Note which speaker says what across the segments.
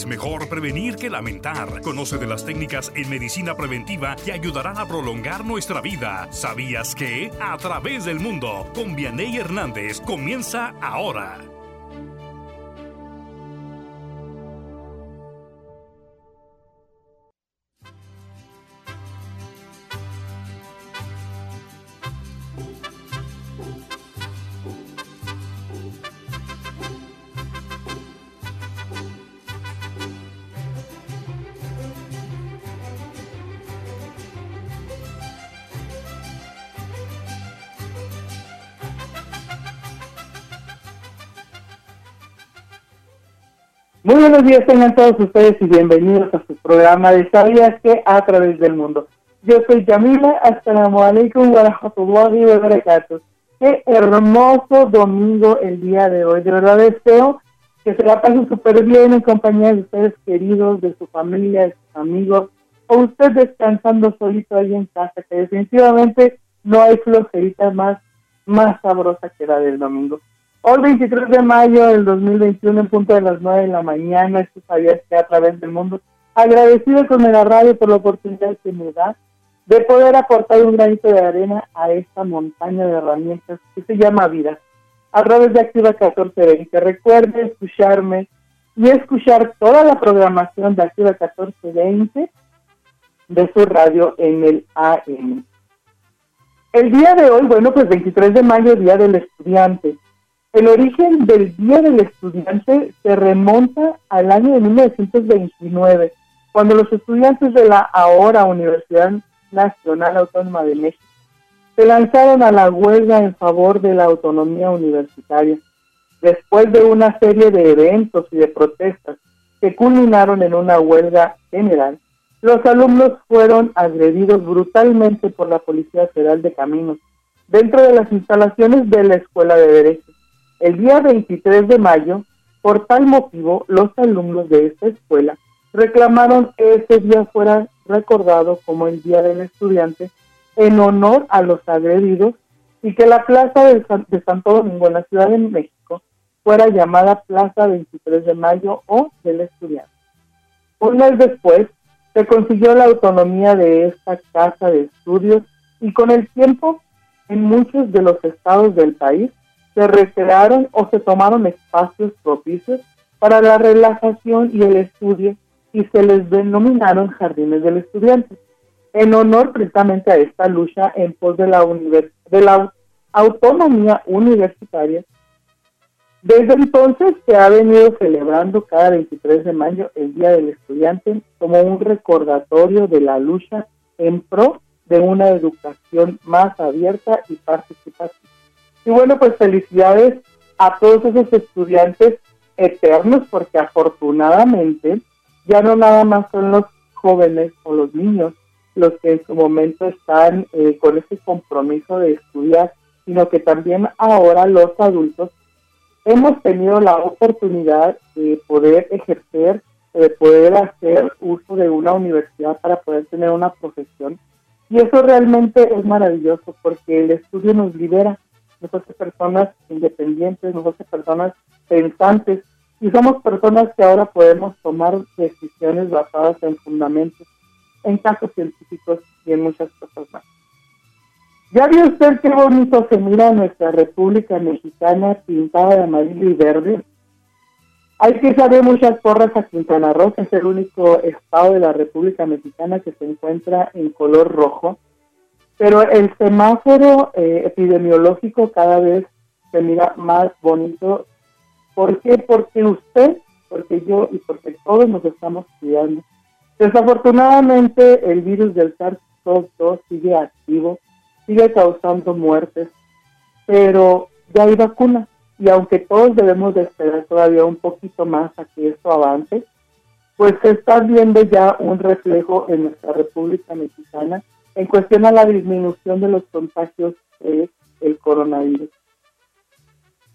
Speaker 1: Es mejor prevenir que lamentar. Conoce de las técnicas en medicina preventiva que ayudarán a prolongar nuestra vida. ¿Sabías que? A través del mundo, con Vianey Hernández, comienza ahora.
Speaker 2: Buenos días tengan todos ustedes y bienvenidos a su programa de Sabías que a través del mundo. Yo soy Yamila, assalamu alaikum wa rahmatullahi wa barakatuh. Qué hermoso domingo el día de hoy. De verdad deseo que se la pasen súper bien en compañía de ustedes queridos, de su familia, de sus amigos, o usted descansando solito ahí en casa, que definitivamente no hay flojerita más, más sabrosa que la del domingo. Hoy 23 de mayo del 2021 en punto de las 9 de la mañana, esto sabías que a través del mundo, agradecido con la radio por la oportunidad que me da de poder aportar un granito de arena a esta montaña de herramientas que se llama vida. A través de Activa 1420, recuerde escucharme y escuchar toda la programación de Activa 1420 de su radio en el AM. El día de hoy, bueno, pues 23 de mayo, Día del Estudiante. El origen del Día del Estudiante se remonta al año de 1929, cuando los estudiantes de la ahora Universidad Nacional Autónoma de México se lanzaron a la huelga en favor de la autonomía universitaria. Después de una serie de eventos y de protestas que culminaron en una huelga general, los alumnos fueron agredidos brutalmente por la Policía Federal de Caminos dentro de las instalaciones de la Escuela de Derecho. El día 23 de mayo, por tal motivo, los alumnos de esta escuela reclamaron que ese día fuera recordado como el Día del Estudiante en honor a los agredidos y que la plaza de, Santo Domingo en la Ciudad de México fuera llamada Plaza 23 de Mayo o del Estudiante. Un mes después se consiguió la autonomía de esta casa de estudios y con el tiempo en muchos de los estados del país se recrearon o se tomaron espacios propicios para la relajación y el estudio y se les denominaron jardines del estudiante, en honor precisamente a esta lucha en pos de la, de la autonomía universitaria. Desde entonces se ha venido celebrando cada 23 de mayo el Día del Estudiante como un recordatorio de la lucha en pro de una educación más abierta y participativa. Y bueno, pues felicidades a todos esos estudiantes eternos, porque afortunadamente ya no nada más son los jóvenes o los niños los que en su momento están eh, con ese compromiso de estudiar, sino que también ahora los adultos hemos tenido la oportunidad de poder ejercer, de poder hacer uso de una universidad para poder tener una profesión. Y eso realmente es maravilloso porque el estudio nos libera nos hace personas independientes, nos hace personas pensantes y somos personas que ahora podemos tomar decisiones basadas en fundamentos, en casos científicos y en muchas cosas más. ¿Ya vio usted qué bonito se mira nuestra República Mexicana pintada de amarillo y verde? Hay que saber muchas porras a Quintana Roo, que es el único estado de la República Mexicana que se encuentra en color rojo pero el semáforo eh, epidemiológico cada vez se mira más bonito. ¿Por qué? Porque usted, porque yo y porque todos nos estamos cuidando. Desafortunadamente el virus del SARS-CoV-2 sigue activo, sigue causando muertes, pero ya hay vacuna y aunque todos debemos de esperar todavía un poquito más a que esto avance, pues se está viendo ya un reflejo en nuestra República Mexicana en cuestión a la disminución de los contagios del el coronavirus.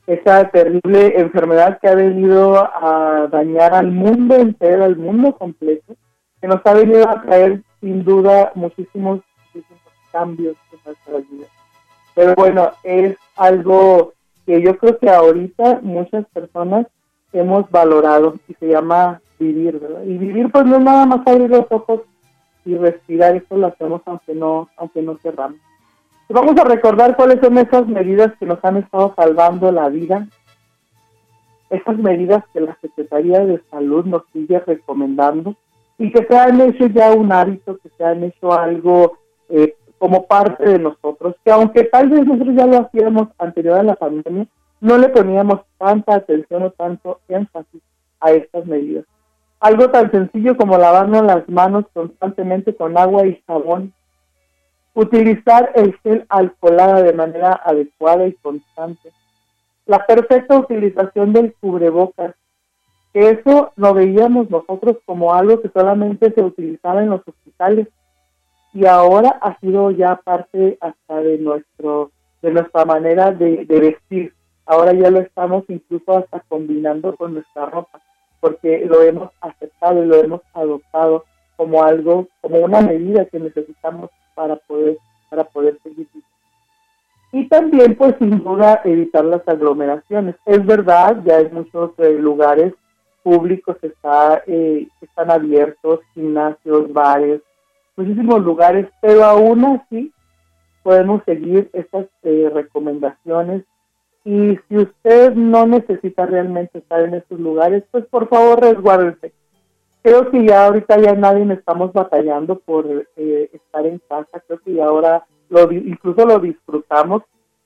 Speaker 2: Esa terrible enfermedad que ha venido a dañar al mundo entero, al mundo completo, que nos ha venido a traer sin duda muchísimos, cambios en nuestra vida. Pero bueno, es algo que yo creo que ahorita muchas personas hemos valorado y se llama vivir, ¿verdad? Y vivir pues no es nada más abrir los ojos y respirar, eso lo hacemos aunque no, aunque no cerramos. Vamos a recordar cuáles son esas medidas que nos han estado salvando la vida, esas medidas que la Secretaría de Salud nos sigue recomendando y que se han hecho ya un hábito, que se han hecho algo eh, como parte de nosotros, que aunque tal vez nosotros ya lo hacíamos anterior a la pandemia, no le poníamos tanta atención o tanto énfasis a estas medidas. Algo tan sencillo como lavarnos las manos constantemente con agua y jabón, utilizar el gel alcoholada de manera adecuada y constante, la perfecta utilización del cubrebocas, que eso lo veíamos nosotros como algo que solamente se utilizaba en los hospitales. Y ahora ha sido ya parte hasta de nuestro de nuestra manera de, vestir. Ahora ya lo estamos incluso hasta combinando con nuestra ropa, porque lo hemos aceptado y lo hemos adoptado como algo, como una medida que necesitamos para poder para poder seguir y también pues sin duda evitar las aglomeraciones es verdad ya en muchos eh, lugares públicos está, eh, están abiertos, gimnasios, bares, muchísimos lugares, pero aún así podemos seguir estas eh, recomendaciones. Y si usted no necesita realmente estar en estos lugares, pues por favor resguárdese. Creo que ya ahorita ya nadie estamos batallando por eh, estar en casa, creo que ya ahora lo, incluso lo disfrutamos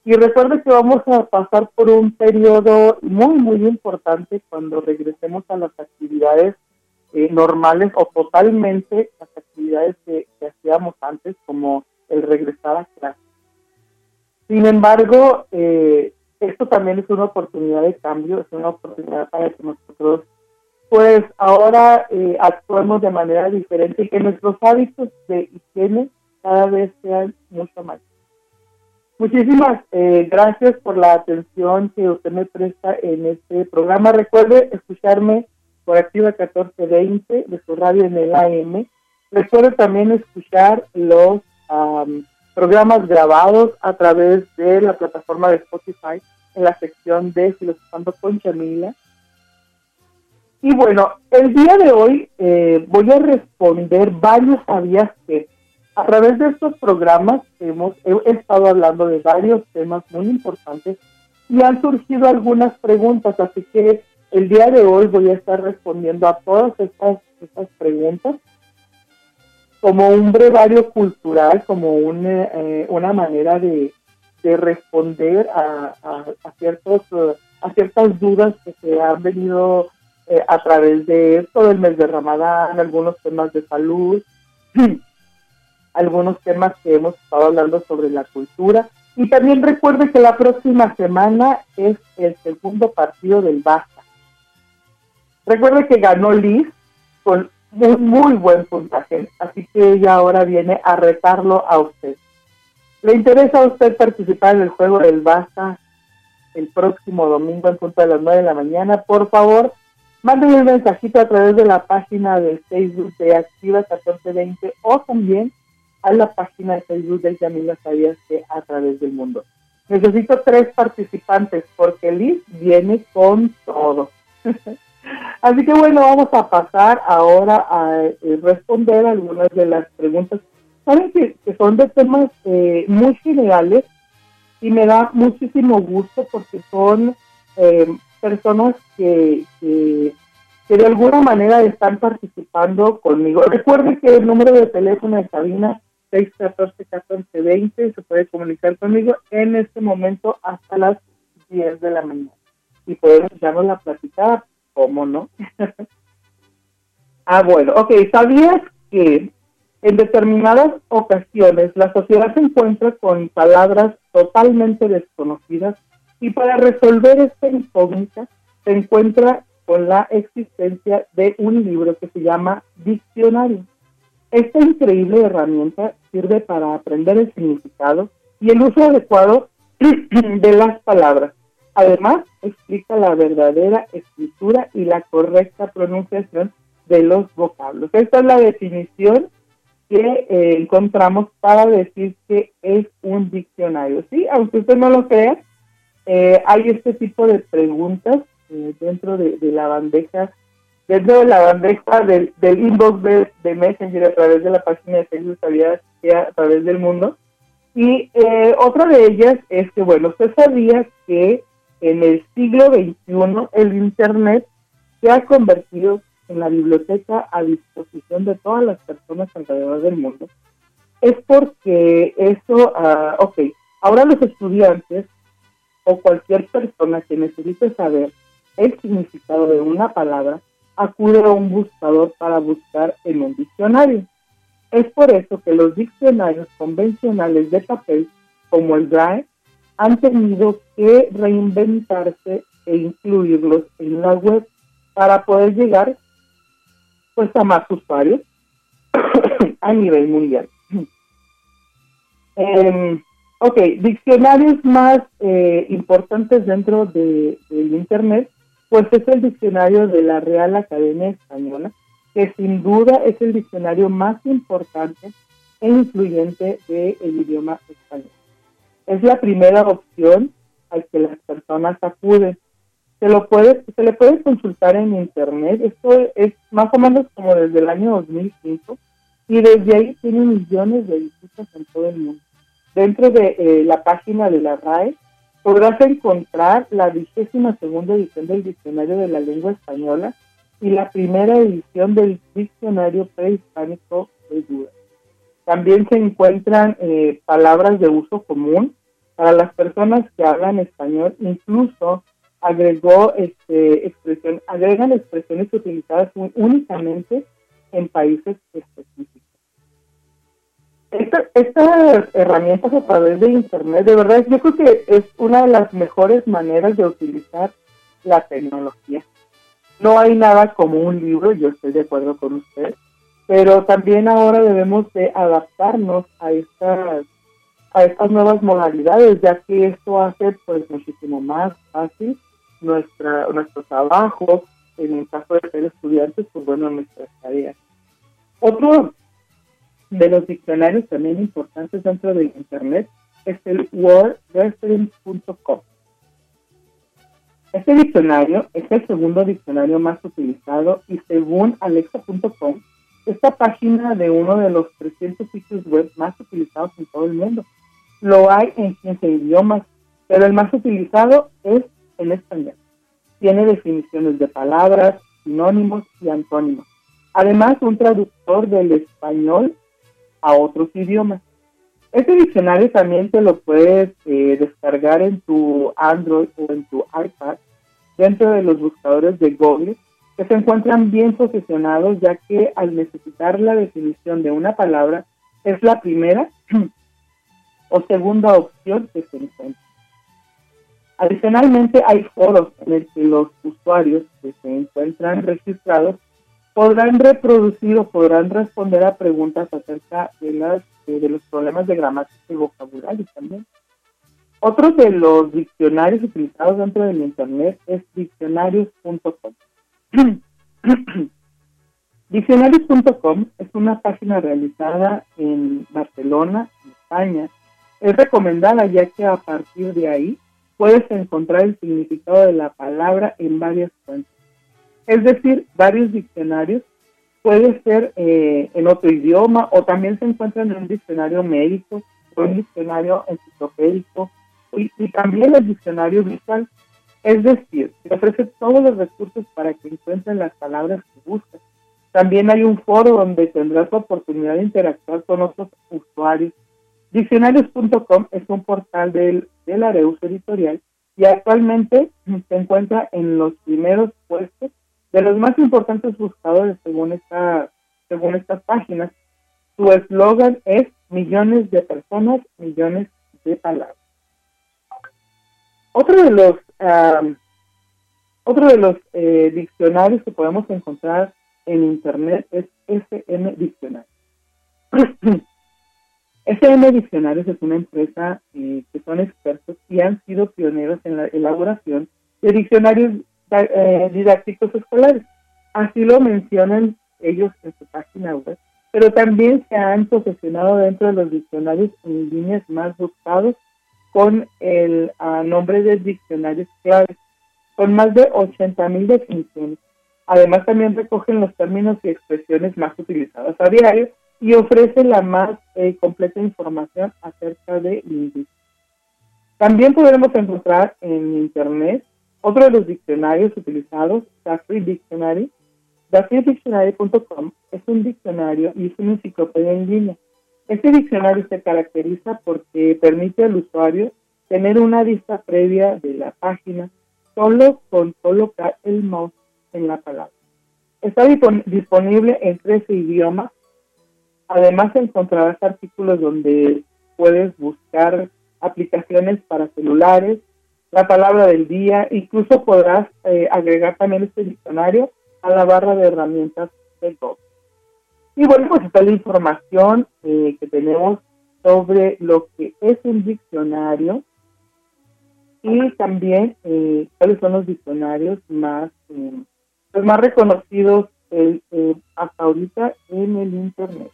Speaker 2: y recuerde que vamos a pasar por un periodo muy, muy importante cuando regresemos a las actividades eh, normales o totalmente las actividades que, hacíamos antes, como el regresar a clase. Sin embargo, eh, esto también es una oportunidad de cambio, es una oportunidad para que nosotros, pues ahora eh, actuemos de manera diferente y que nuestros hábitos de higiene cada vez sean mucho más Muchísimas eh, gracias por la atención que usted me presta en este programa. Recuerde escucharme por Activa 1420 de su radio en el AM. Recuerde también escuchar los programas grabados a través de la plataforma de Spotify en la sección de Filosofando con Chamila. Y bueno, el día de hoy eh, voy a responder varios sabías que a través de estos programas hemos he, estado hablando de varios temas muy importantes y han surgido algunas preguntas, así que el día de hoy voy a estar respondiendo a todas estas, estas preguntas como un brevario cultural, como eh, una manera de, responder a, ciertos, a ciertas dudas que se han venido eh, a través de esto del mes de Ramadán, algunos temas de salud, algunos temas que hemos estado hablando sobre la cultura. Y también recuerde que la próxima semana es el segundo partido del Barça. Recuerde que ganó Liz con un muy buen puntaje, así que ella ahora viene a retarlo a usted. ¿Le interesa a usted participar en el juego del Barça el próximo domingo en punto de las 9 de la mañana? Por favor, mándenme un mensajito a través de la página de Facebook de Activa 1420 o también a la página de Facebook de Yamila Sabías que a través del mundo. Necesito tres participantes porque Liz viene con todo. Así que bueno, vamos a pasar ahora a eh, responder algunas de las preguntas. Saben que, son de temas eh, muy generales y me da muchísimo gusto porque son eh, personas que, de alguna manera están participando conmigo. Recuerden que el número de teléfono de cabina 614-1420. Se puede comunicar conmigo en este momento hasta las 10 de la mañana. Y podemos echarnos la platicar, ¿cómo no? ah, bueno, ok. ¿Sabías que en determinadas ocasiones la sociedad se encuentra con palabras totalmente desconocidas y para resolver esta incógnita se encuentra con la existencia de un libro que se llama Diccionario. Esta increíble herramienta sirve para aprender el significado y el uso adecuado de las palabras. Además, explica la verdadera escritura y la correcta pronunciación de los vocablos. Esta es la definición que eh, encontramos para decir que es un diccionario. Sí, aunque usted no lo crea, eh, hay este tipo de preguntas eh, dentro de, la bandeja dentro de la bandeja del, inbox de, Messenger a través de la página de Facebook Sabías que a través del mundo. Y eh, otra de ellas es que, bueno, usted sabía que en el siglo XXI el Internet se ha convertido en la biblioteca a disposición de todas las personas alrededor del mundo. Es porque eso, uh, ok, ahora los estudiantes o cualquier persona que necesite saber el significado de una palabra acude a un buscador para buscar en un diccionario. Es por eso que los diccionarios convencionales de papel, como el Drive, han tenido que reinventarse e incluirlos en la web para poder llegar pues a más usuarios a nivel mundial. Em, ok, diccionarios más eh, importantes dentro de, del Internet pues es el diccionario de la Real Academia Española, que sin duda es el diccionario más importante e influyente del idioma español. Es la primera opción al que las personas acuden. Se, lo puede, se le puede consultar en internet, esto es más o menos como desde el año 2005, y desde ahí tiene millones de visitas en todo el mundo. Dentro de eh, la página de la RAE podrás encontrar la vigésima segunda edición del Diccionario de la Lengua Española y la primera edición del Diccionario Prehispánico de Duda. También se encuentran eh, palabras de uso común para las personas que hablan español, incluso agregó este, expresión, agregan expresiones utilizadas únicamente en países específicos estas herramientas a través de Internet, de verdad, yo creo que es una de las mejores maneras de utilizar la tecnología. No hay nada como un libro, yo estoy de acuerdo con usted, pero también ahora debemos de adaptarnos a estas a estas nuevas modalidades, ya que esto hace pues muchísimo más fácil nuestra nuestro trabajo, en el caso de ser estudiantes, pues bueno, nuestras tareas. Otro de los diccionarios también importantes dentro de Internet es el wordreference.com. Este diccionario es el segundo diccionario más utilizado y según alexa.com, esta página de uno de los 300 sitios web más utilizados en todo el mundo. Lo hay en 15 idiomas, pero el más utilizado es en español. Tiene definiciones de palabras, sinónimos y antónimos. Además, un traductor del español a otros idiomas. Este diccionario también te lo puedes eh, descargar en tu Android o en tu iPad dentro de los buscadores de Google que se encuentran bien posicionados ya que al necesitar la definición de una palabra es la primera o segunda opción que se encuentra. Adicionalmente hay foros en los que los usuarios que se encuentran registrados podrán reproducir o podrán responder a preguntas acerca de, las, eh, de los problemas de gramática y vocabulario también. Otro de los diccionarios utilizados dentro del Internet es diccionarios.com. diccionarios.com es una página realizada en Barcelona, España. Es recomendada ya que a partir de ahí puedes encontrar el significado de la palabra en varias fuentes es decir, varios diccionarios. Puede ser eh, en otro idioma o también se encuentran en un diccionario médico o un diccionario enciclopédico y, también el diccionario visual. Es decir, te ofrece todos los recursos para que encuentren las palabras que buscas. También hay un foro donde tendrás la oportunidad de interactuar con otros usuarios. Diccionarios.com es un portal del, del Areus Editorial y actualmente se encuentra en los primeros puestos de los más importantes buscadores según esta según estas páginas. Su eslogan es millones de personas, millones de palabras. Otro de los otro de los eh, diccionarios que podemos encontrar en internet es SM Diccionario. SM Diccionarios es una empresa eh, que son expertos y han sido pioneros en la elaboración de diccionarios eh, didácticos escolares. Así lo mencionan ellos en su página web, pero también se han posicionado dentro de los diccionarios en líneas más buscados con el nombre de diccionarios claves, con más de 80.000 definiciones. Además también recogen los términos y expresiones más utilizadas a diario y ofrece la más eh, completa información acerca de lingüística. También podremos encontrar en Internet otro de los diccionarios utilizados, Free Dictionary. TheFreeDictionary.com es un diccionario y es una enciclopedia en línea. Este diccionario se caracteriza porque permite al usuario tener una vista previa de la página solo con colocar el mouse en la palabra. Está disponible en 13 idiomas. Además encontrarás artículos donde puedes buscar aplicaciones para celulares, la palabra del día, incluso podrás eh, agregar también este diccionario a la barra de herramientas del Google. Y bueno, pues está la información eh, que tenemos sobre lo que es un diccionario y también eh, cuáles son los diccionarios más, los pues más reconocidos hasta ahorita en el Internet.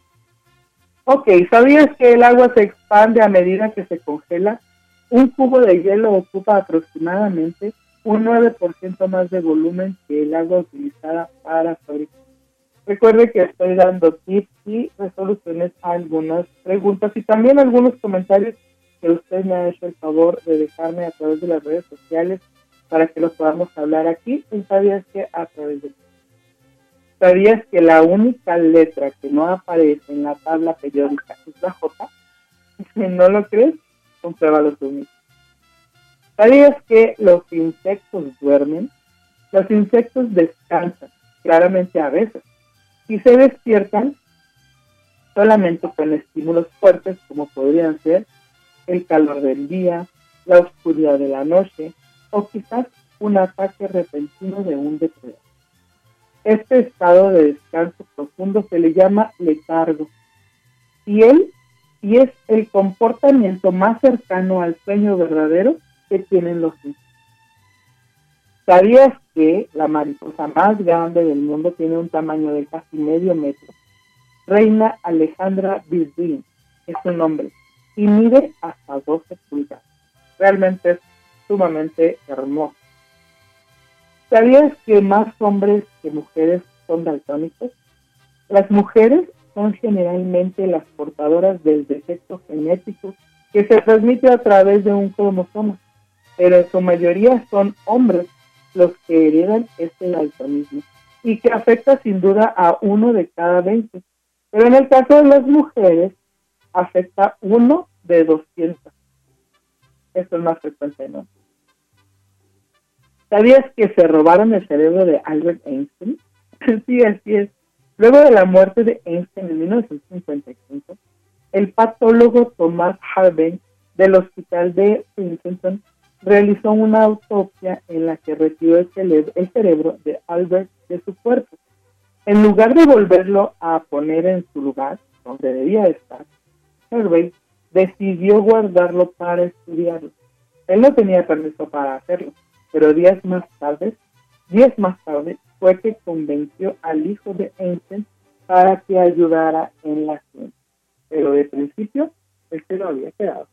Speaker 2: Ok, ¿sabías que el agua se expande a medida que se congela? Un cubo de hielo ocupa aproximadamente un 9% más de volumen que el agua utilizada para fabricar. Recuerde que estoy dando tips y resoluciones a algunas preguntas y también algunos comentarios que usted me ha hecho el favor de dejarme a través de las redes sociales para que los podamos hablar aquí. ¿Y sabías que a través de ¿Sabías que la única letra que no aparece en la tabla periódica es la J? Si no lo crees, compruébalo tú mismo. ¿Sabías que los insectos duermen? Los insectos descansan, claramente a veces, y se despiertan solamente con estímulos fuertes como podrían ser el calor del día, la oscuridad de la noche o quizás un ataque repentino de un depredador. Este estado de descanso profundo se le llama letargo y él y es el comportamiento más cercano al sueño verdadero que tienen los niños. ¿Sabías que la mariposa más grande del mundo tiene un tamaño de casi medio metro? Reina Alejandra Birdin es su nombre y mide hasta 12 pulgadas. Realmente es sumamente hermoso. ¿Sabías que más hombres que mujeres son daltónicos? Las mujeres son generalmente las portadoras del defecto genético que se transmite a través de un cromosoma, pero en su mayoría son hombres los que heredan este daltonismo y que afecta sin duda a uno de cada 20. Pero en el caso de las mujeres, afecta uno de 200. Esto es más frecuente, ¿no? ¿Sabías que se robaron el cerebro de Albert Einstein? sí, así es. Luego de la muerte de Einstein en 1955, el patólogo Thomas Harvey del Hospital de Princeton realizó una autopsia en la que retiró el, cerebro de Albert de su cuerpo. En lugar de volverlo a poner en su lugar, donde debía estar, Harvey decidió guardarlo para estudiarlo. Él no tenía permiso para hacerlo pero días más tarde, días más tarde fue que convenció al hijo de Einstein para que ayudara en la ciencia. Pero de principio, él se lo había quedado.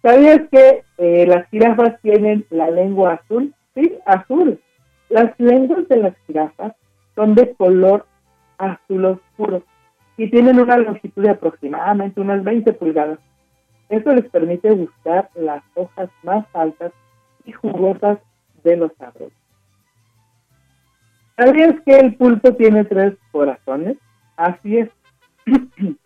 Speaker 2: ¿Sabías que eh, las jirafas tienen la lengua azul? Sí, azul. Las lenguas de las jirafas son de color azul oscuro y tienen una longitud de aproximadamente unas 20 pulgadas. Eso les permite buscar las hojas más altas y jugosas de los árboles. ¿Sabías que el pulpo tiene tres corazones? Así es.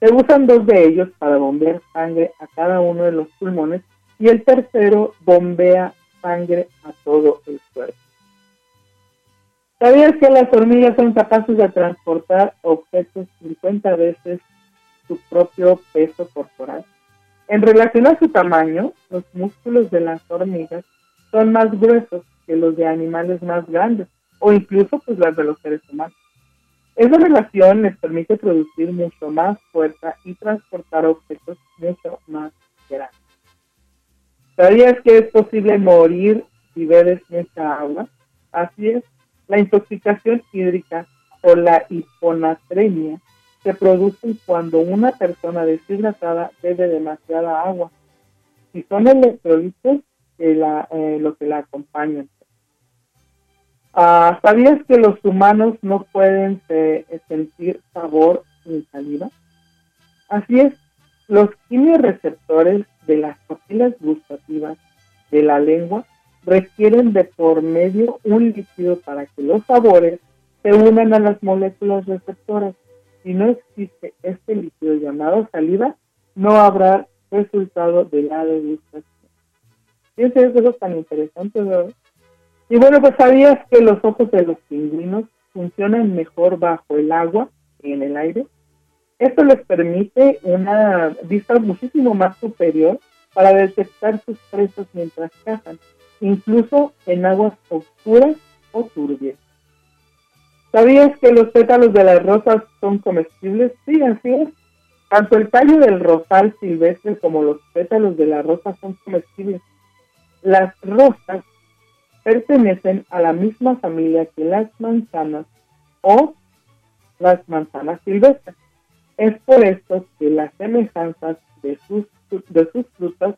Speaker 2: Se usan dos de ellos para bombear sangre a cada uno de los pulmones y el tercero bombea sangre a todo el cuerpo. ¿Sabías que las hormigas son capaces de transportar objetos 50 veces su propio peso corporal? En relación a su tamaño, los músculos de las hormigas son más gruesos que los de animales más grandes o incluso pues las de los seres humanos. Esa relación les permite producir mucho más fuerza y transportar objetos mucho más grandes. ¿Sabías que es posible morir si bebes mucha agua? Así es, la intoxicación hídrica o la hiponatremia se producen cuando una persona deshidratada bebe demasiada agua. Y son electrolitos que eh, lo que la acompañan. Ah, ¿Sabías que los humanos no pueden eh, sentir sabor ni saliva? Así es, los quimioreceptores de las papilas gustativas de la lengua requieren de por medio un líquido para que los sabores se unan a las moléculas receptoras. Si no existe este líquido llamado saliva, no habrá resultado de la degustación. Fíjense, eso es tan interesante. Y bueno, pues sabías que los ojos de los pingüinos funcionan mejor bajo el agua que en el aire. Esto les permite una vista muchísimo más superior para detectar sus presas mientras cazan, incluso en aguas oscuras o turbias. ¿Sabías que los pétalos de las rosas son comestibles? Sí, así es. Tanto el tallo del rosal silvestre como los pétalos de la rosa son comestibles. Las rosas pertenecen a la misma familia que las manzanas o las manzanas silvestres. Es por esto que las semejanzas de sus, de sus frutas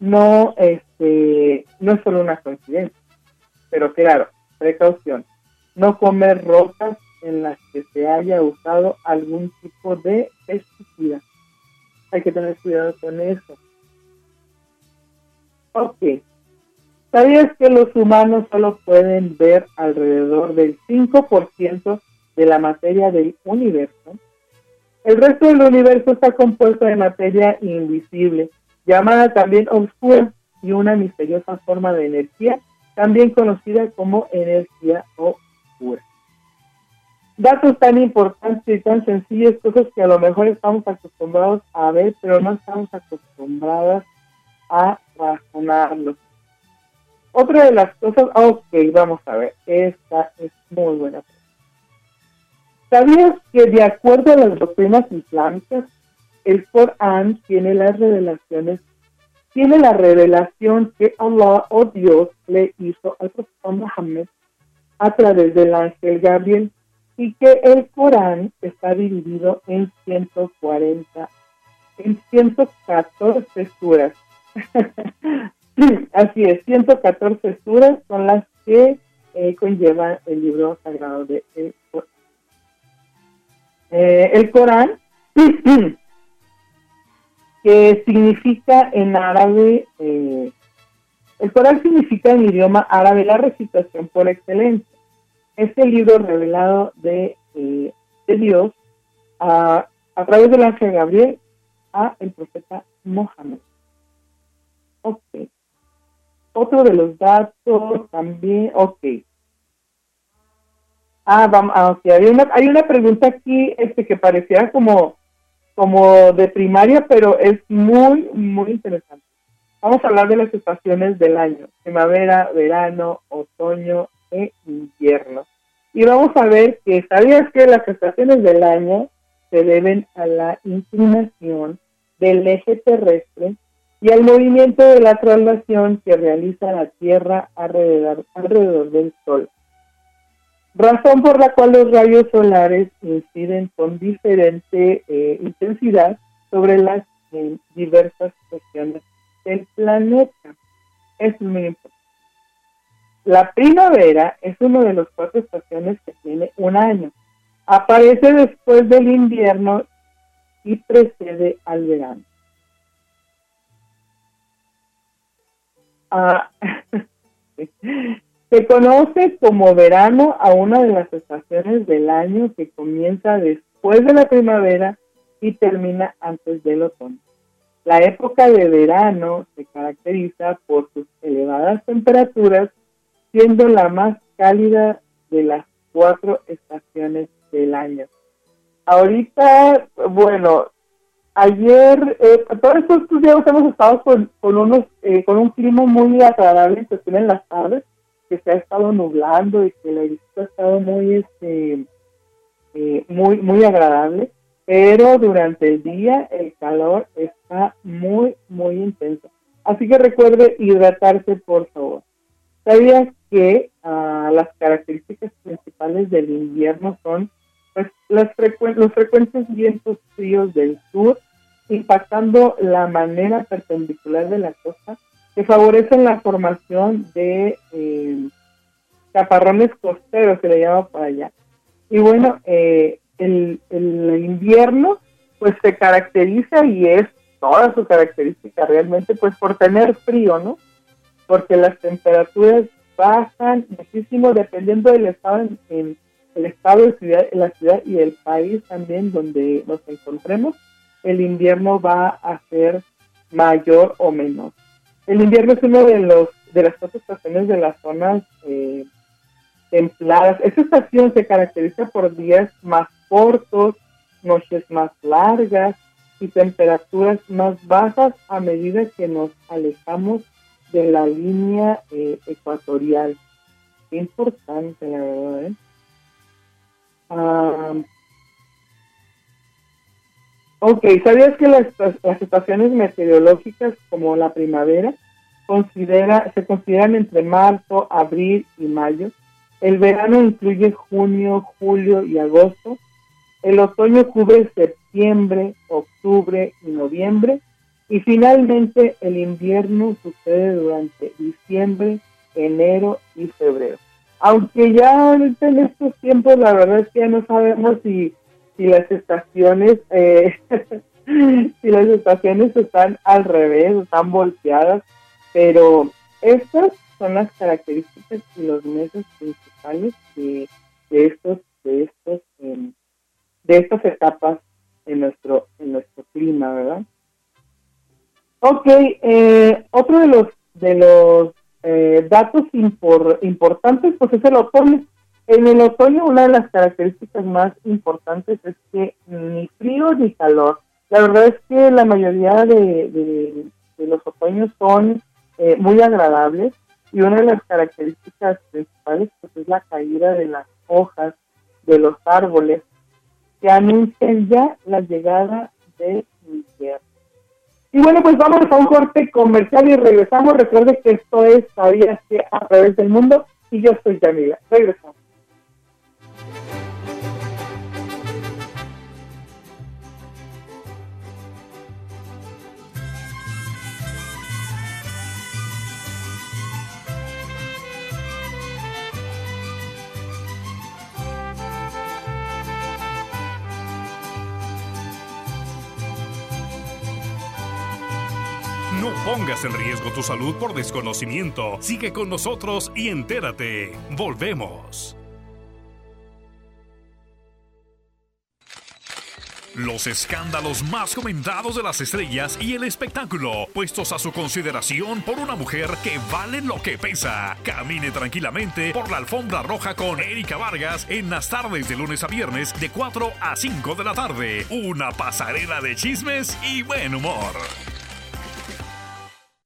Speaker 2: no, este, no es solo una coincidencia. Pero claro, precaución, no comer rocas en las que se haya usado algún tipo de pesticida. Hay que tener cuidado con eso. Ok, ¿Sabías que los humanos solo pueden ver alrededor del 5% de la materia del universo? El resto del universo está compuesto de materia invisible, llamada también oscura, y una misteriosa forma de energía, también conocida como energía Datos tan importantes y tan sencillos, cosas que a lo mejor estamos acostumbrados a ver, pero no estamos acostumbrados a razonarlos. Otra de las cosas, ok, vamos a ver, esta es muy buena. ¿Sabías que de acuerdo a las doctrinas islámicas, el Corán tiene las revelaciones, tiene la revelación que Allah o Dios le hizo al profeta Muhammad a través del ángel Gabriel y que el Corán está dividido en 140, en 114 suras. Así es, 114 suras son las que eh, conllevan el libro sagrado de el Corán. Eh, el Corán, que significa en árabe, eh, el Corán significa en idioma árabe la recitación por excelencia. Es el libro revelado de, de Dios a, a través del ángel Gabriel a el profeta Mohammed. Ok. Otro de los datos también, ok. Ah, vamos, ah, Hay una, hay una pregunta aquí este, que parecía como, como de primaria, pero es muy, muy interesante. Vamos a hablar de las estaciones del año, primavera, verano, otoño invierno. Y vamos a ver que, ¿sabías que las estaciones del año se deben a la inclinación del eje terrestre y al movimiento de la traslación que realiza la Tierra alrededor, del Sol. Razón por la cual los rayos solares inciden con diferente eh, intensidad sobre las eh, diversas regiones del planeta. Es muy importante. La primavera es uno de los cuatro estaciones que tiene un año. Aparece después del invierno y precede al verano. Ah, se conoce como verano a una de las estaciones del año que comienza después de la primavera y termina antes del otoño. La época de verano se caracteriza por sus elevadas temperaturas, siendo la más cálida de las cuatro estaciones del año. Ahorita, bueno, Ayer, eh, todos estos días hemos estado con, unos, eh, con un clima muy agradable, que tienen las tardes, que se ha estado nublando y que la vista ha estado muy, este, eh, muy, muy agradable, pero durante el día el calor está muy, muy intenso. Así que recuerde hidratarse, por favor. ¿Sabías que uh, las características principales del invierno son pues, las los frecuentes vientos fríos del sur impactando la manera perpendicular de la costa que favorecen la formación de, eh, chaparrones costeros se le llama por allá. Y bueno, eh, el, el invierno pues se caracteriza y es toda su característica realmente pues por tener frío, ¿no? Porque las temperaturas bajan muchísimo dependiendo del estado en, el estado de ciudad, la ciudad y el país también donde nos encontremos, el invierno va a ser mayor o menor. El invierno es uno de los de las cuatro estaciones de las zonas eh, templadas. Esta estación se caracteriza por días más cortos, noches más largas y temperaturas más bajas a medida que nos alejamos de la línea eh, ecuatorial. Qué importante, la verdad. ¿eh? ok, ¿sabías que las, las estaciones meteorológicas como la primavera considera, se consideran entre marzo, abril y mayo? El verano incluye junio, julio y agosto el otoño cubre septiembre, octubre y noviembre. Y finalmente el invierno sucede durante diciembre, enero y febrero. Aunque ya ahorita en estos tiempos la verdad es que ya no sabemos si, si las estaciones eh, si las estaciones están al revés, están volteadas, pero estas son las características y los meses principales de, estos de estos em, de estas etapas en nuestro, en nuestro clima, ¿verdad? Ok, eh, otro de los, de los eh, datos importantes, pues es el otoño. En el otoño una de las características más importantes es que ni frío ni calor. La verdad es que la mayoría de, los otoños son eh, muy agradables y una de las características principales pues, es la caída de las hojas de los árboles que anuncian ya la llegada de invierno. Y bueno, pues vamos a un corte comercial y regresamos. Recuerde que esto es Sabías que a través del mundo y yo soy Yamila. Regresamos.
Speaker 1: Pongas en riesgo tu salud por desconocimiento. Sigue con nosotros y entérate. Volvemos. Los escándalos más comentados de las estrellas y el espectáculo, puestos a su consideración por una mujer que vale lo que pesa. Camine tranquilamente por la alfombra roja con Erika Vargas en las tardes de lunes a viernes de 4 a 5 de la tarde. Una pasarela de chismes y buen humor.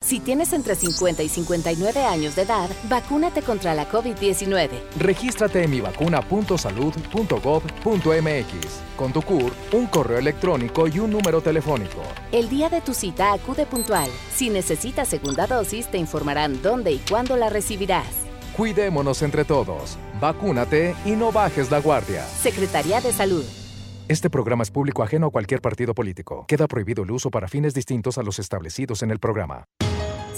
Speaker 3: Si tienes entre 50 y 59 años de edad, vacúnate contra la COVID-19.
Speaker 4: Regístrate en mivacuna.salud.gov.mx. Con tu CUR, un correo electrónico y un número telefónico.
Speaker 3: El día de tu cita acude puntual. Si necesitas segunda dosis, te informarán dónde y cuándo la recibirás.
Speaker 4: Cuidémonos entre todos. Vacúnate y no bajes la guardia.
Speaker 3: Secretaría de Salud.
Speaker 4: Este programa es público ajeno a cualquier partido político. Queda prohibido el uso para fines distintos a los establecidos en el programa.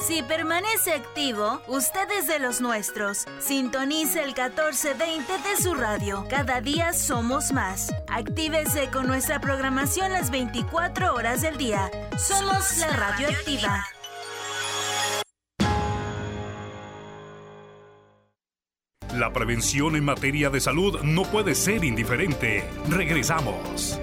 Speaker 5: Si permanece activo, usted es de los nuestros. Sintonice el 1420 de su radio. Cada día somos más. Actívese con nuestra programación las 24 horas del día. Somos la radio activa.
Speaker 1: La prevención en materia de salud no puede ser indiferente. Regresamos.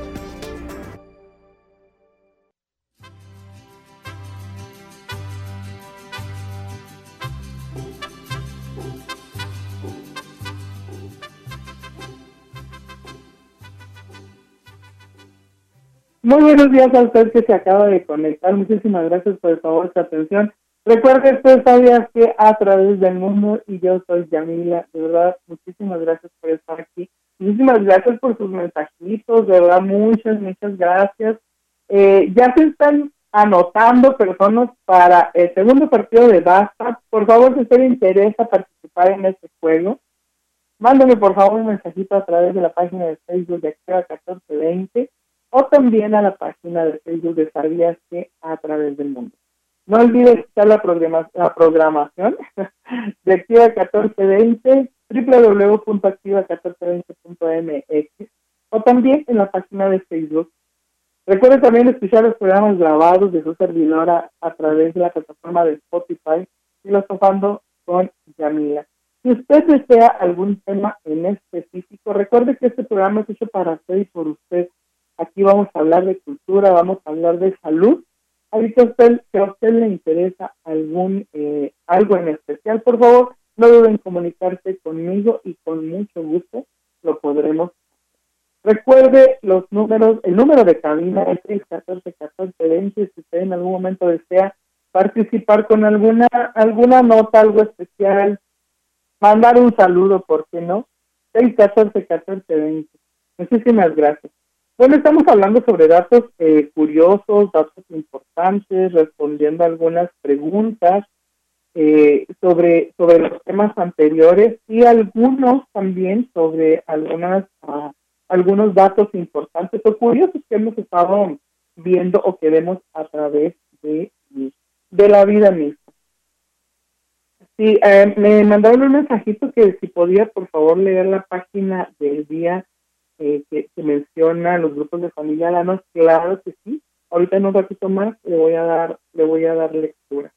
Speaker 2: Muy buenos días a usted que se acaba de conectar. Muchísimas gracias por el favor de atención. Recuerde, usted sabía que a través del mundo y yo soy Yamila. De verdad, muchísimas gracias por estar aquí. Muchísimas gracias por sus mensajitos. De verdad, muchas, muchas gracias. Eh, ya se están anotando personas para el segundo partido de Basta. Por favor, si usted le interesa participar en este juego, mándeme por favor un mensajito a través de la página de Facebook de Activa 1420 o también a la página de Facebook de Sabías que a través del mundo. No olvides estar la, la programación de Activa 1420 www.activa1420.mx o también en la página de Facebook. Recuerden también escuchar los programas grabados de su servidora a través de la plataforma de Spotify, filosofando con Yamila. Si usted desea algún tema en específico, recuerde que este programa es hecho para usted y por usted. Aquí vamos a hablar de cultura, vamos a hablar de salud. Ahorita usted, si a usted le interesa algún eh, algo en especial, por favor, no duden comunicarse conmigo y con mucho gusto lo podremos Recuerde los números, el número de cabina es 614 14 20 si usted en algún momento desea participar con alguna alguna nota, algo especial, mandar un saludo, ¿por qué no? 614 14 20. Muchísimas gracias. Bueno, estamos hablando sobre datos eh, curiosos, datos importantes, respondiendo algunas preguntas eh, sobre, sobre los temas anteriores y algunos también sobre algunas uh, algunos datos importantes o curiosos que hemos estado viendo o que vemos a través de, de la vida misma. Sí, eh, me mandaron un mensajito que si podía, por favor, leer la página del día eh, que, menciona los grupos de familia Lanos. Claro que sí. Ahorita en un ratito más le voy a dar, le voy a dar lectura.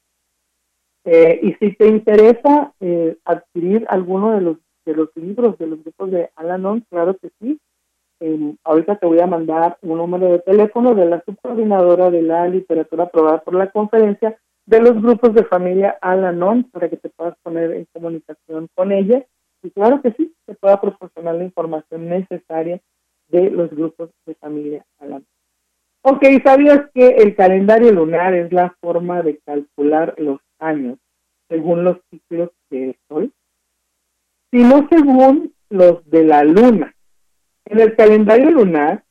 Speaker 2: Eh, y si te interesa adquirir alguno de los de los libros de los grupos de Alanon, claro que sí. ahorita te voy a mandar un número de teléfono de la subcoordinadora de la literatura aprobada por la conferencia de los grupos de familia Alanon para que te puedas poner en comunicación con ella y claro que sí, te pueda proporcionar la información necesaria de los grupos de familia Alanon. Ok, ¿sabías que el calendario lunar es la forma de calcular los años según los ciclos del Sol? Sino según los de la Luna. En el calendario lunar,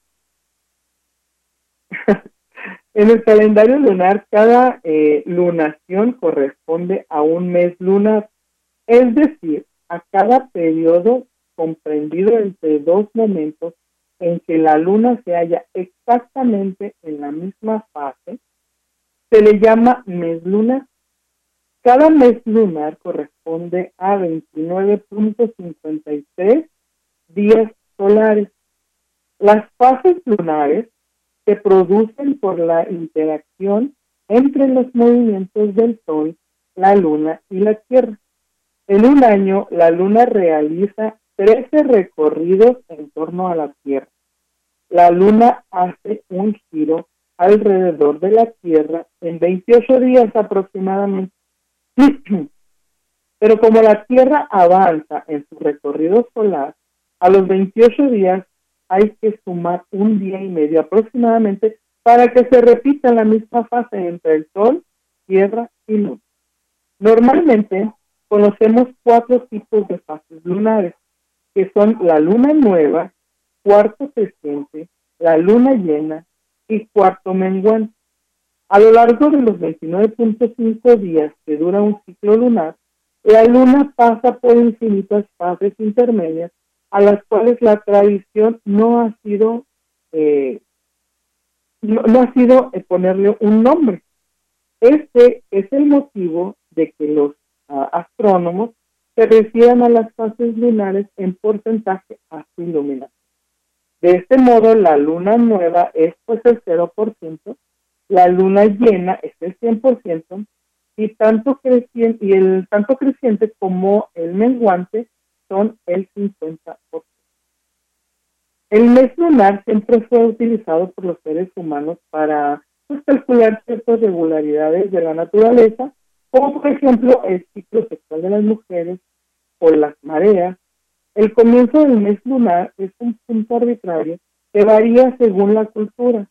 Speaker 2: En el calendario lunar, cada eh, lunación corresponde a un mes lunar, es decir, a cada periodo comprendido entre dos momentos en que la luna se halla exactamente en la misma fase, se le llama mes lunar. Cada mes lunar corresponde a 29.53 días solares. Las fases lunares se producen por la interacción entre los movimientos del Sol, la Luna y la Tierra. En un año, la Luna realiza 13 recorridos en torno a la Tierra. La Luna hace un giro alrededor de la Tierra en 28 días aproximadamente. Pero como la Tierra avanza en su recorrido solar, a los 28 días hay que sumar un día y medio aproximadamente para que se repita la misma fase entre el Sol, Tierra y Luna. Normalmente conocemos cuatro tipos de fases lunares, que son la luna nueva, cuarto creciente, la luna llena y cuarto menguante. A lo largo de los 29.5 días que dura un ciclo lunar, la luna pasa por infinitas fases intermedias a las cuales la tradición no ha sido eh, no, ha sido ponerle un nombre. Este es el motivo de que los astrónomos se refieran a las fases lunares en porcentaje a su iluminación. De este modo, la luna nueva es pues el 0%, la luna llena es el 100%, y tanto creciente, y el tanto creciente como el menguante son el 50%. El mes lunar siempre fue utilizado por los seres humanos para pues, calcular ciertas regularidades de la naturaleza, como por ejemplo el ciclo sexual de las mujeres o las mareas. El comienzo del mes lunar es un punto arbitrario que varía según la cultura.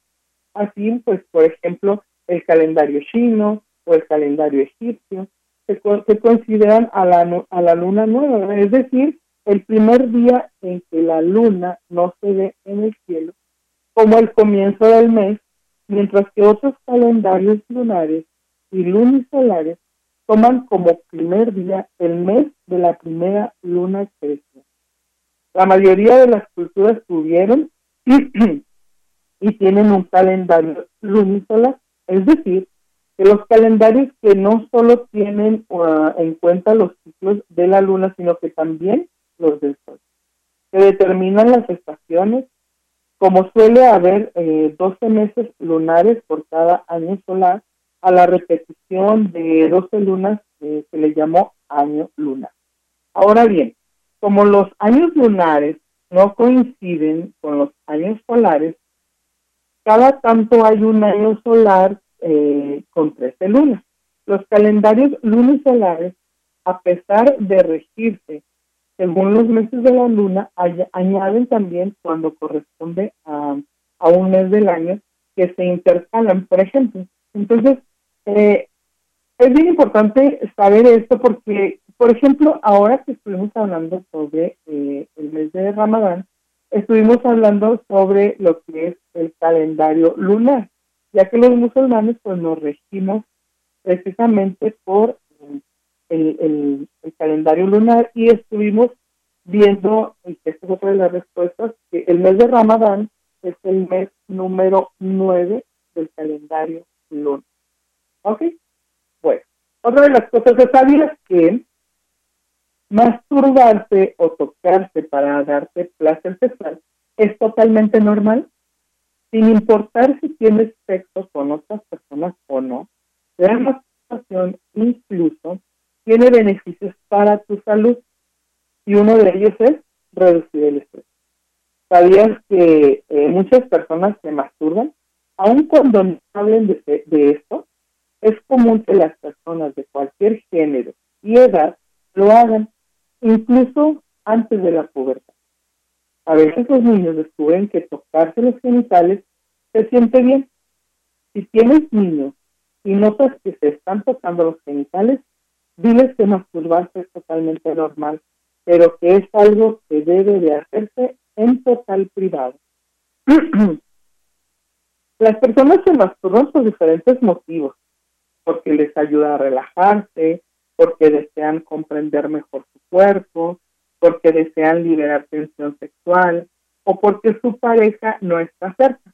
Speaker 2: Así, pues, por ejemplo, el calendario chino o el calendario egipcio se, consideran a la, a la luna nueva, es decir, el primer día en que la luna no se ve en el cielo, como el comienzo del mes, mientras que otros calendarios lunares y lunisolares toman como primer día el mes de la primera luna creciente. La mayoría de las culturas tuvieron y tienen un calendario lunisolar, es decir, que los calendarios que no solo tienen uh, en cuenta los ciclos de la luna, sino que también los del Sol. Se determinan las estaciones, como suele haber eh, 12 meses lunares por cada año solar, a la repetición de 12 lunas eh, se le llamó año lunar. Ahora bien, como los años lunares no coinciden con los años solares, cada tanto hay un año solar eh, con 13 lunas. Los calendarios lunisolares, a pesar de regirse según los meses de la luna, añaden también cuando corresponde a, a, un mes del año que se intercalan, por ejemplo. Entonces, eh, es bien importante saber esto porque, por ejemplo, ahora que estuvimos hablando sobre eh, el mes de Ramadán, estuvimos hablando sobre lo que es el calendario lunar, ya que los musulmanes pues nos regimos precisamente por el, calendario lunar y estuvimos viendo, y esta es otra de las respuestas, que el mes de Ramadán es el mes número 9 del calendario lunar. ¿Ok? Bueno, otra de las cosas es, ¿sabías que masturbarse o tocarse para darte placer sexual es totalmente normal? Sin importar si tienes sexo con otras personas o no, la masturbación incluso tiene beneficios para tu salud y uno de ellos es reducir el estrés. ¿Sabías que eh, muchas personas se masturban? Aun cuando no hablen de, de esto, es común que las personas de cualquier género y edad lo hagan, incluso antes de la pubertad. A veces los niños descubren que tocarse los genitales se siente bien. Si tienes niños y notas que se están tocando los genitales, diles que masturbarse es totalmente normal, pero que es algo que debe de hacerse en total privado. Las personas se masturban por diferentes motivos, porque les ayuda a relajarse, porque desean comprender mejor su cuerpo, porque desean liberar tensión sexual o porque su pareja no está cerca.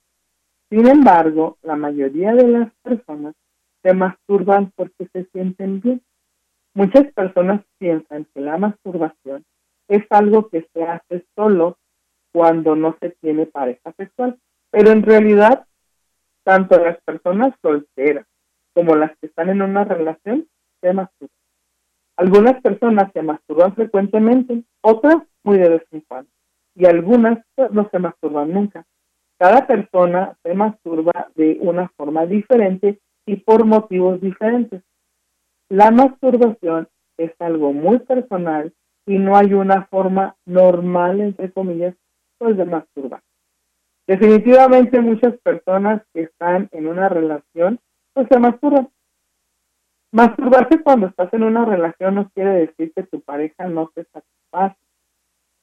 Speaker 2: Sin embargo, la mayoría de las personas se masturban porque se sienten bien. Muchas personas piensan que la masturbación es algo que se hace solo cuando no se tiene pareja sexual, pero en realidad tanto las personas solteras como las que están en una relación se masturban. Algunas personas se masturban frecuentemente, otras muy de vez en cuando, y algunas no se masturban nunca. Cada persona se masturba de una forma diferente y por motivos diferentes. La masturbación es algo muy personal y no hay una forma normal, entre comillas, pues de masturbar. Definitivamente muchas personas que están en una relación pues se masturban. Masturbarse cuando estás en una relación no quiere decir que tu pareja no te satisface.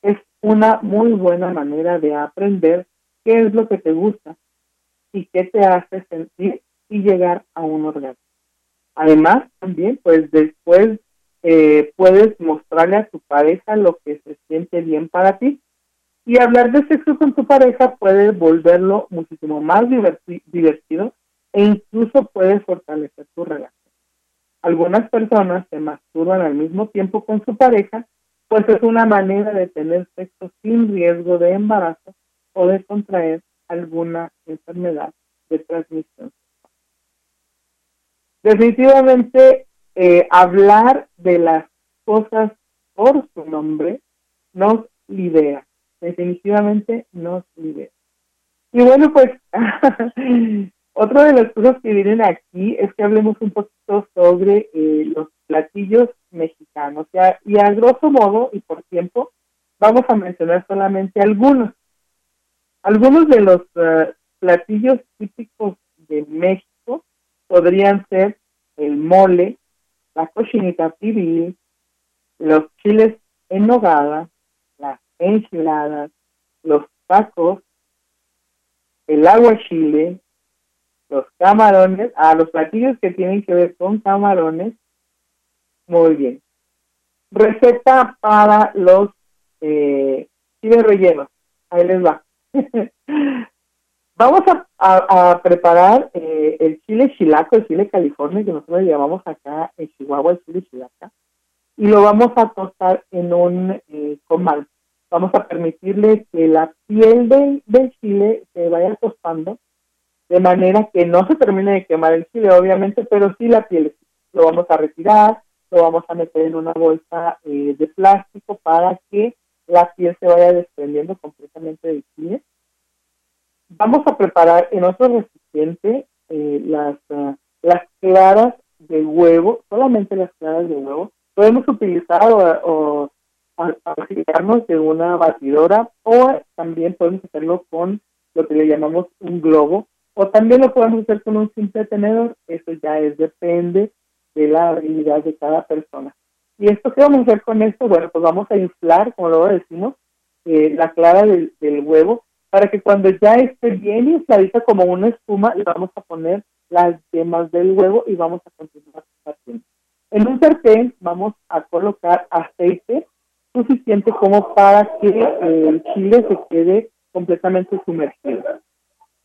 Speaker 2: Es una muy buena manera de aprender qué es lo que te gusta y qué te hace sentir y llegar a un orgasmo. Además, también, pues después eh, puedes mostrarle a tu pareja lo que se siente bien para ti. Y hablar de sexo con tu pareja puede volverlo muchísimo más divertido e incluso puede fortalecer tu relación. Algunas personas se masturban al mismo tiempo con su pareja, pues es una manera de tener sexo sin riesgo de embarazo o de contraer alguna enfermedad de transmisión. Definitivamente, eh, hablar de las cosas por su nombre nos libera, definitivamente nos libera. Y bueno, pues Otra de las cosas que vienen aquí es que hablemos un poquito sobre eh, los platillos mexicanos. y a grosso modo y por tiempo, vamos a mencionar solamente algunos. Algunos de los eh, platillos típicos de México podrían ser el mole, la cochinita pibil, los chiles en nogada, las enchiladas, los tacos, el agua chile, los camarones, a los platillos que tienen que ver con camarones. Muy bien. Receta para los eh, chiles rellenos. Ahí les va. Vamos a, preparar eh, el chile chilaco, el chile california, que nosotros llamamos acá en Chihuahua el chile chilaca. y lo vamos a tostar en un eh, comal. Vamos a permitirle que la piel del, del chile se vaya tostando de manera que no se termine de quemar el chile, obviamente, pero sí la piel. Lo vamos a retirar, lo vamos a meter en una bolsa eh, de plástico para que la piel se vaya desprendiendo completamente del chile. Vamos a preparar en otro recipiente eh, las, ah, las claras de huevo, solamente las claras de huevo. Podemos utilizar o, o de una batidora o también podemos hacerlo con lo que le llamamos un globo o también lo podemos hacer con un simple tenedor, eso ya es depende de la habilidad de cada persona. ¿Y esto qué vamos a hacer con esto? Bueno, pues vamos a inflar, como lo decimos, eh, la clara del, huevo para que cuando ya esté bien infladita como una espuma, le vamos a poner las yemas del huevo y vamos a continuar haciendo. En un sartén vamos a colocar aceite suficiente como para que el chile se quede completamente sumergido.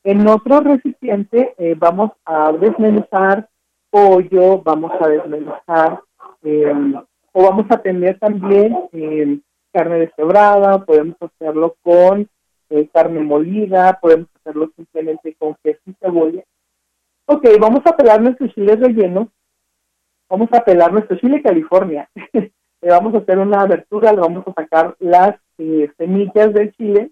Speaker 2: En otro recipiente eh, vamos a desmenuzar pollo, vamos a desmenuzar em, o vamos a tener también em, carne deshebrada, podemos hacerlo con eh, carne molida, podemos hacerlo simplemente con queso y cebolla. Ok, vamos a pelar nuestro chile relleno, vamos a pelar nuestro chile California. Le vamos a hacer una abertura, le vamos a sacar las eh, semillas del chile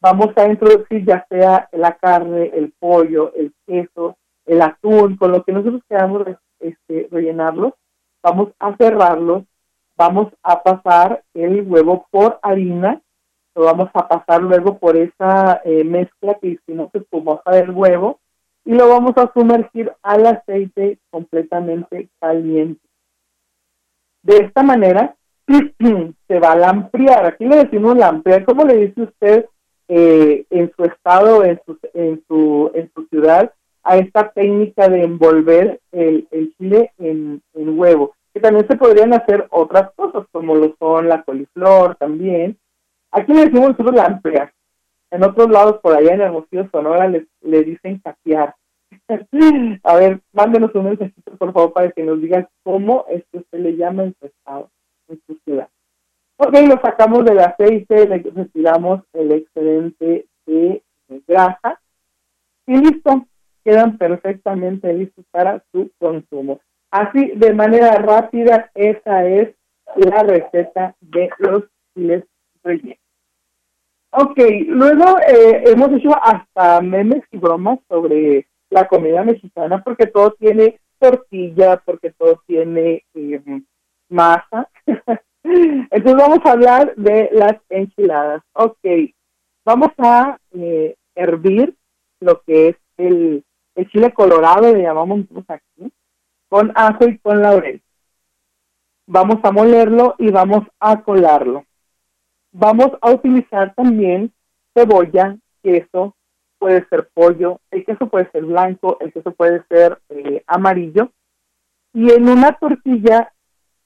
Speaker 2: vamos a introducir ya sea la carne, el pollo, el queso, el atún, con lo que nosotros queramos este, rellenarlos, vamos a cerrarlos, vamos a pasar el huevo por harina, lo vamos a pasar luego por esa eh, mezcla que hicimos espumosa del huevo y lo vamos a sumergir al aceite completamente caliente. De esta manera se va a lampriar. Aquí le decimos lampriar. ¿Cómo le dice usted eh, en su estado, en su, en, su, en su ciudad, a esta técnica de envolver el, chile en, huevo. Que también se podrían hacer otras cosas, como lo son la coliflor también. Aquí le decimos nosotros la amplia. En otros lados, por allá en Hermosillo, Sonora, le, le dicen capear. a ver, mándenos un mensajito, por favor, para que nos digan cómo es que usted le llama en su estado, en su ciudad. Ok, lo sacamos del aceite, le retiramos el excedente de, grasa y listo, quedan perfectamente listos para su consumo. Así, de manera rápida, esa es la receta de los chiles rellenos. Ok, luego eh, hemos hecho hasta memes y bromas sobre la comida mexicana porque todo tiene tortilla, porque todo tiene eh, masa. Entonces vamos a hablar de las enchiladas. Ok, vamos a eh, hervir lo que es el, chile colorado, le llamamos aquí, con ajo y con laurel. Vamos a molerlo y vamos a colarlo. Vamos a utilizar también cebolla, queso, puede ser pollo, el queso puede ser blanco, el queso puede ser eh, amarillo. Y en una tortilla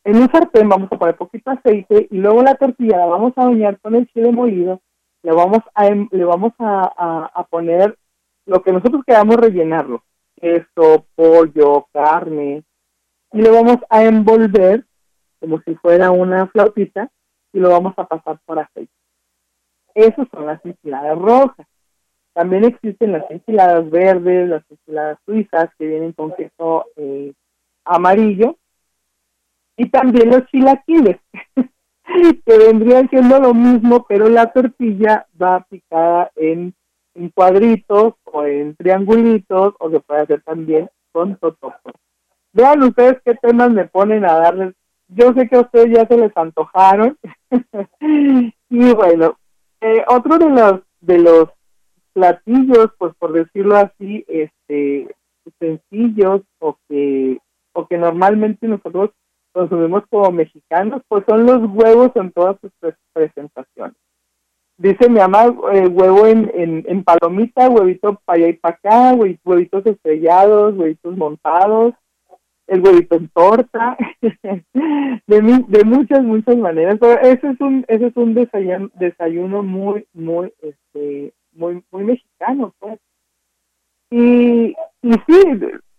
Speaker 2: en un sartén vamos a poner poquito aceite y luego la tortilla la vamos a bañar con el chile molido, le vamos a, em, le vamos a, poner lo que nosotros queramos rellenarlo, queso, pollo, carne, y lo vamos a envolver como si fuera una flautita y lo vamos a pasar por aceite. Esas son las enchiladas rojas. También existen las enchiladas verdes, las enchiladas suizas que vienen con queso eh, amarillo y también los chilaquiles, que vendrían siendo lo mismo, pero la tortilla va picada en, cuadritos o en triangulitos, o se puede hacer también con totopos. Vean ustedes qué temas me ponen a darles. Yo sé que a ustedes ya se les antojaron. y bueno, eh, otro de los de los platillos, pues por decirlo así, este sencillos o que o que normalmente nosotros consumimos como mexicanos, pues son los huevos en todas sus presentaciones. Dice mi mamá, eh, huevo en, en, palomita, huevito para allá y para acá, huevitos estrellados, huevitos montados, el huevito en torta, de, de muchas, muchas maneras. Pero ese es un, ese es un desayuno, desayuno muy, muy, este, muy, muy mexicano, pues. Y, y sí,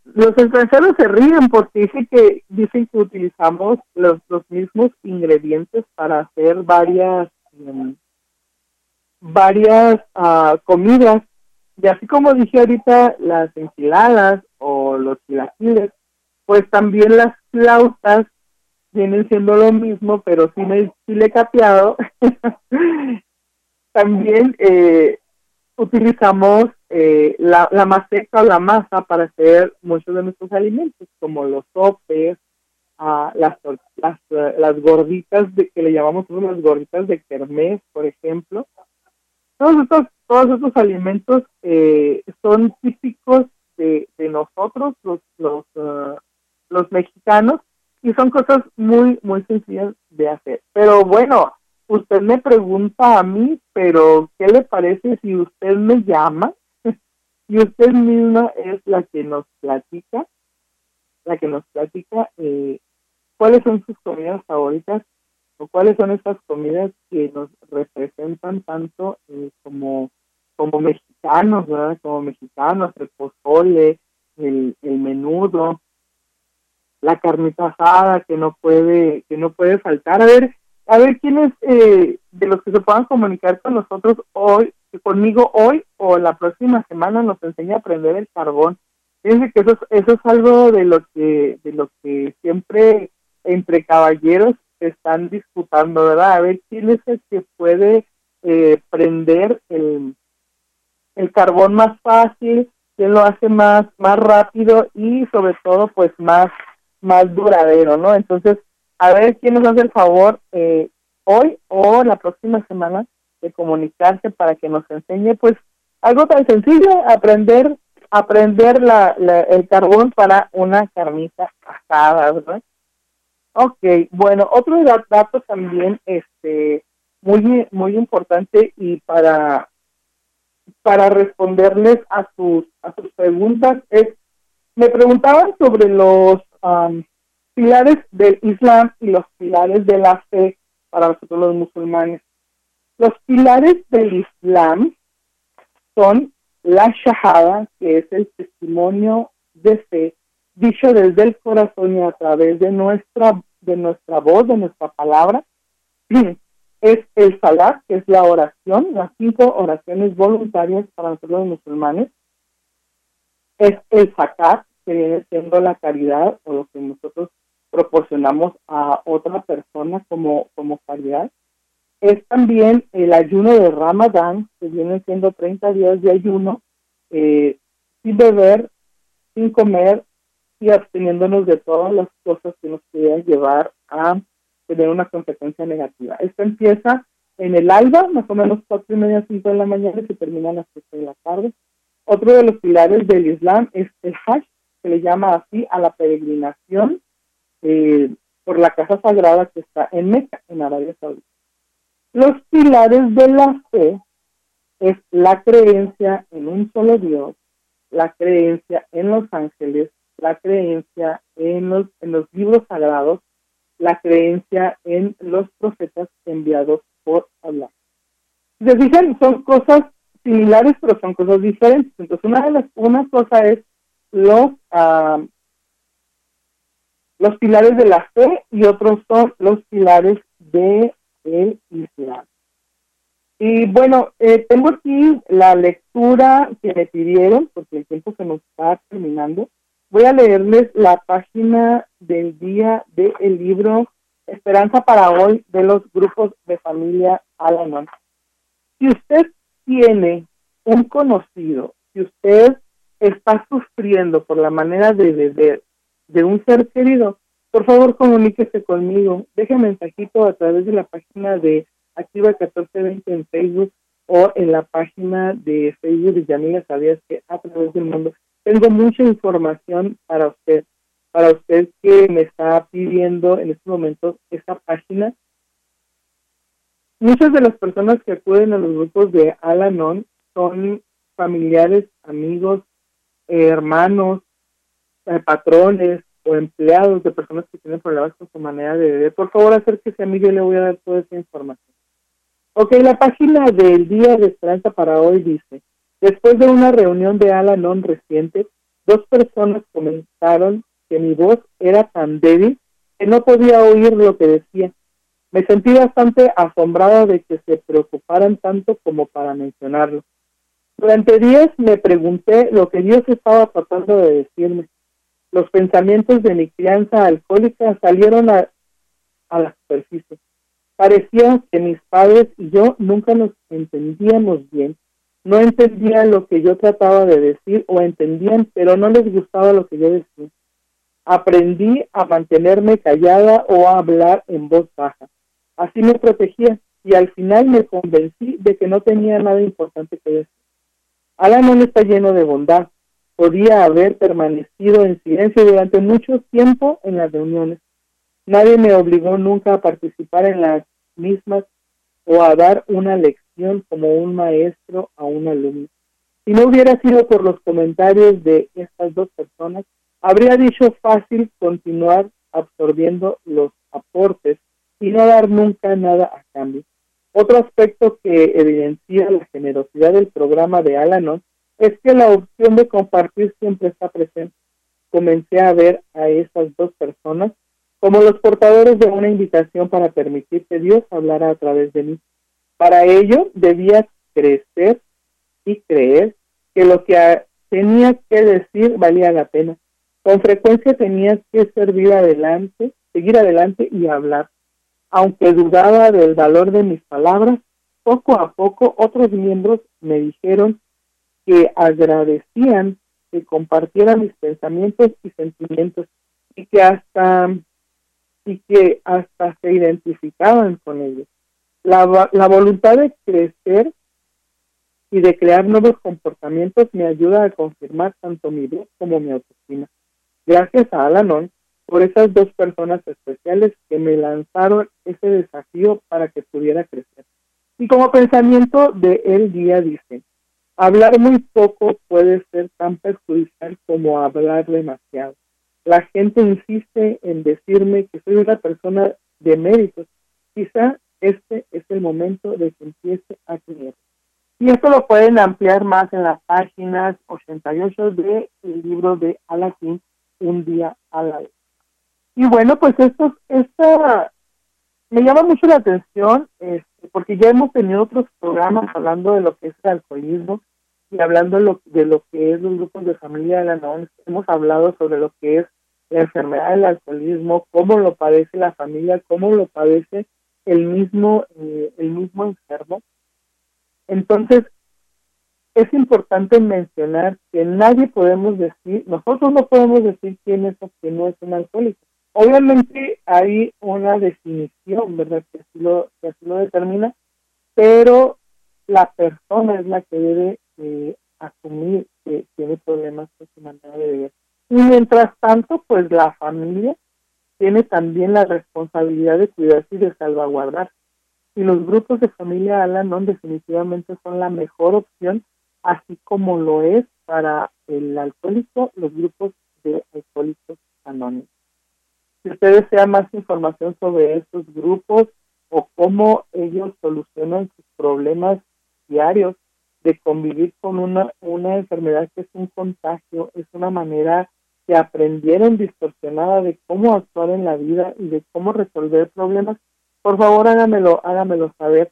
Speaker 2: los extranjeros se ríen porque dicen que dicen que utilizamos los, los mismos ingredientes para hacer varias em, varias uh, comidas. Y así como dije ahorita las enchiladas o los chilaquiles pues también las flautas vienen siendo lo mismo pero sin el chile capeado. También eh, utilizamos eh, la, la maseca o la masa para hacer muchos de nuestros alimentos, como los sopes, uh, las, las, las gorditas de, que le llamamos las gorditas de kermés, por ejemplo. Todos estos, todos estos alimentos eh, son típicos de, nosotros, los, los, uh, los mexicanos, y son cosas muy, muy sencillas de hacer. Pero bueno, usted me pregunta a mí, pero ¿qué le parece si usted me llama y usted misma es la que nos platica, la que nos platica eh, cuáles son sus comidas favoritas o cuáles son esas comidas que nos representan tanto eh, como como mexicanos, ¿verdad? Como mexicanos, el pozole, el, el menudo, la carnita asada que no puede que no puede faltar. A ver, a ver quiénes eh, de los que se puedan comunicar con nosotros hoy, conmigo hoy o la próxima semana nos enseña a aprender el carbón. Fíjense que eso es, eso es algo de lo que de lo que siempre entre caballeros están disputando, ¿verdad? A ver quién es el que puede eh, prender el, el carbón más fácil, quién lo hace más más rápido y sobre todo pues más más duradero, ¿no? Entonces a ver quién nos hace el favor eh, hoy o la próxima semana de comunicarse para que nos enseñe pues algo tan sencillo, aprender aprender la, el carbón para una carnita asada, ¿verdad? Ok, bueno, otro dato también este muy muy importante y para para responderles a sus a sus preguntas es me preguntaban sobre los pilares del Islam y los pilares de la fe para nosotros los musulmanes. Los pilares del Islam son la shahada, que es el testimonio de fe dicho desde el corazón y a través de nuestra de nuestra voz, de nuestra palabra. Es el salat, que es la oración, las cinco oraciones voluntarias para nosotros los musulmanes. Es el zakat, que viene siendo la caridad o lo que nosotros proporcionamos a otra persona como, como caridad. Es también el ayuno de Ramadán, que vienen siendo 30 días de ayuno, eh, sin beber, sin comer y absteniéndonos de todas las cosas que nos pudieran llevar a tener una consecuencia negativa. Esto empieza en el alba, más o menos cuatro y media, cinco de la mañana y se termina a las siete de la tarde. Otro de los pilares del Islam es el Hajj, se le llama así a la peregrinación eh, por la casa sagrada que está en Meca, en Arabia Saudita. Los pilares de la fe es la creencia en un solo Dios, la creencia en los ángeles, la creencia en los, en los libros sagrados, la creencia en los profetas enviados por Allah. Se fijan, son cosas similares, pero son cosas diferentes. Entonces, una de las, una cosa es los uh, los pilares de la fe y otros son los pilares de el Islam. Y bueno, eh, tengo aquí la lectura que me pidieron, porque el tiempo se nos está terminando. Voy a leerles la página del día del libro Esperanza para hoy de los grupos de familia Alanon. Si usted tiene un conocido, si usted está sufriendo por la manera de beber de un ser querido, por favor comuníquese conmigo. Deje mensajito a través de la página de Activa 1420 en Facebook o en la página de Facebook de Yamila Sabías que a través del mundo. Tengo mucha información para usted, para usted que me está pidiendo en este momento esta página. Muchas de las personas que acuden a los grupos de Alanon son familiares, amigos, hermanos, eh, patrones o empleados de personas que tienen problemas con su manera de beber, por favor acérquese a mí, yo le voy a dar toda esa información. Ok, la página del Día de Esperanza para hoy dice, después de una reunión de Alanon reciente, dos personas comentaron que mi voz era tan débil que no podía oír lo que decía. Me sentí bastante asombrada de que se preocuparan tanto como para mencionarlo. Durante días me pregunté lo que Dios estaba tratando de decirme. Los pensamientos de mi crianza alcohólica salieron a, la superficie. Parecía que mis padres y yo nunca nos entendíamos bien. No entendían lo que yo trataba de decir o entendían, pero no les gustaba lo que yo decía. Aprendí a mantenerme callada o a hablar en voz baja. Así me protegía y al final me convencí de que no tenía nada importante que decir. Alan está lleno de bondad. Podía haber permanecido en silencio durante mucho tiempo en las reuniones. Nadie me obligó nunca a participar en las mismas o a dar una lección como un maestro a un alumno. Si no hubiera sido por los comentarios de estas dos personas, habría dicho fácil continuar absorbiendo los aportes y no dar nunca nada a cambio. Otro aspecto que evidencia la generosidad del programa de Alanon es que la opción de compartir siempre está presente. Comencé a ver a esas dos personas como los portadores de una invitación para permitir que Dios hablara a través de mí. Para ello debía crecer y creer que lo que tenía que decir valía la pena. Con frecuencia tenía que servir adelante, seguir adelante y hablar. Aunque dudaba del valor de mis palabras, poco a poco otros miembros me dijeron que agradecían que compartiera mis pensamientos y sentimientos y que hasta y que hasta se identificaban con ellos. La, la voluntad de crecer y de crear nuevos comportamientos me ayuda a confirmar tanto mi voz como mi autoestima. Gracias a Alanon por esas dos personas especiales que me lanzaron ese desafío para que pudiera crecer. Y como pensamiento de el día dice, hablar muy poco puede ser tan perjudicial como hablar demasiado. La gente insiste en decirme que soy una persona de méritos. Quizá este es el momento de que empiece a creer. Y esto lo pueden ampliar más en las páginas 88 del libro de Aladdin, Un día a la vez. Y bueno, pues esto, esta me llama mucho la atención este, porque ya hemos tenido otros programas hablando de lo que es el alcoholismo y hablando lo, de lo que es los grupos de familia de la NON. Hemos hablado sobre lo que es la enfermedad del alcoholismo, cómo lo padece la familia, cómo lo padece el mismo, eh, el mismo enfermo. Entonces, es importante mencionar que nadie podemos decir, nosotros no podemos decir quién es o quién no es un alcohólico. Obviamente hay una definición, ¿verdad? Que así lo, que así lo determina, pero la persona es la que debe eh, asumir que tiene problemas con su manera de vivir. Y mientras tanto, pues la familia tiene también la responsabilidad de cuidarse y de salvaguardar. Y los grupos de familia Alanon definitivamente son la mejor opción, así como lo es para el alcohólico los grupos de alcohólicos anónimos. Si usted desea más información sobre estos grupos o cómo ellos solucionan sus problemas diarios de convivir con una, una enfermedad que es un contagio, es una manera que aprendieron distorsionada de cómo actuar en la vida y de cómo resolver problemas, por favor hágamelo, hágamelo saber.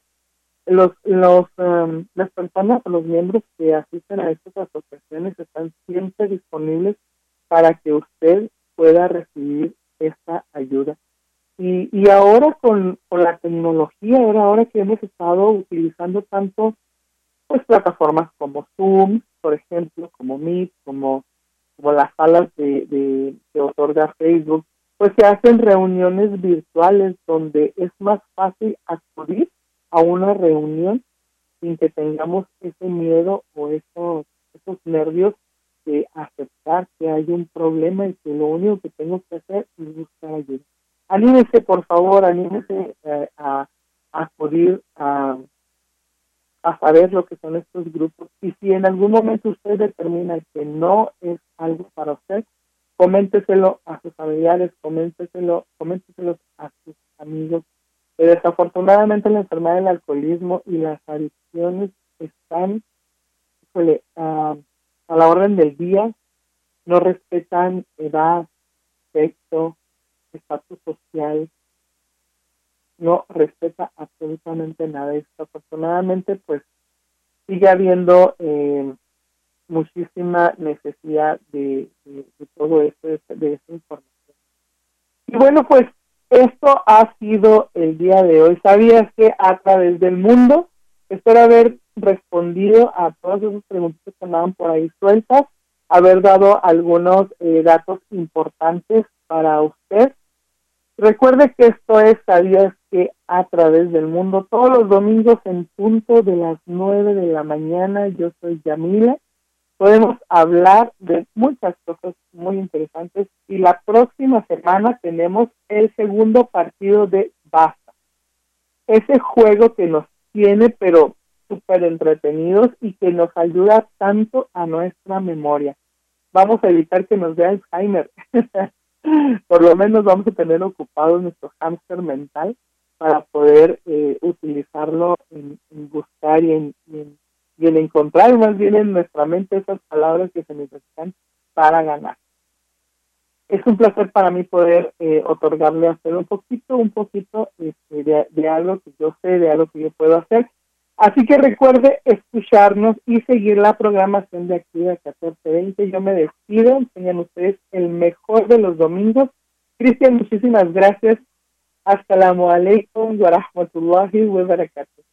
Speaker 2: Los, los, um, las personas, los miembros que asisten a estas asociaciones están siempre disponibles para que usted pueda recibir esta ayuda. Y, y ahora con, con la tecnología, ahora, ahora que hemos estado utilizando tanto pues plataformas como Zoom, por ejemplo, como Meet, como, como las salas de, de, de otorga Facebook, pues se hacen reuniones virtuales donde es más fácil acudir a una reunión sin que tengamos ese miedo o esos, esos nervios de aceptar que hay un problema y que lo único que tengo que hacer es buscar ayuda. Anímese, por favor, anímese eh, a, acudir a, a saber lo que son estos grupos. Y si en algún momento usted determina que no es algo para usted, coménteselo a sus familiares, coménteselo, coménteselo a sus amigos. Que desafortunadamente la enfermedad del alcoholismo y las adicciones están híjole, a la orden del día no respetan edad, sexo, estatus social, no respeta absolutamente nada. Desafortunadamente, pues sigue habiendo eh, muchísima necesidad de, todo esto, de, de esta información. Y bueno, pues esto ha sido el día de hoy. ¿Sabías que a través del mundo? Espero haber respondido a todas esas preguntas que andaban por ahí sueltas, haber dado algunos eh, datos importantes para usted. Recuerde que esto es Sabías que a través del mundo, todos los domingos en punto de las nueve de la mañana, yo soy Yamila podemos hablar de muchas cosas muy interesantes y la próxima semana tenemos el segundo partido de Basta. Ese juego que nos tiene pero súper entretenidos y que nos ayuda tanto a nuestra memoria. Vamos a evitar que nos dé Alzheimer. Por lo menos vamos a tener ocupado nuestro hámster mental para poder eh, utilizarlo en, buscar y en y en encontrar más bien en nuestra mente esas palabras que se necesitan para ganar. Es un placer para mí poder eh, otorgarle a usted un poquito, un poquito este, de, algo que yo sé, de algo que yo puedo hacer. Así que recuerde escucharnos y seguir la programación de aquí de 1420. Yo me despido, tengan ustedes el mejor de los domingos. Cristian, muchísimas gracias. Hasta la alaikum wa rahmatullahi wa barakatuh.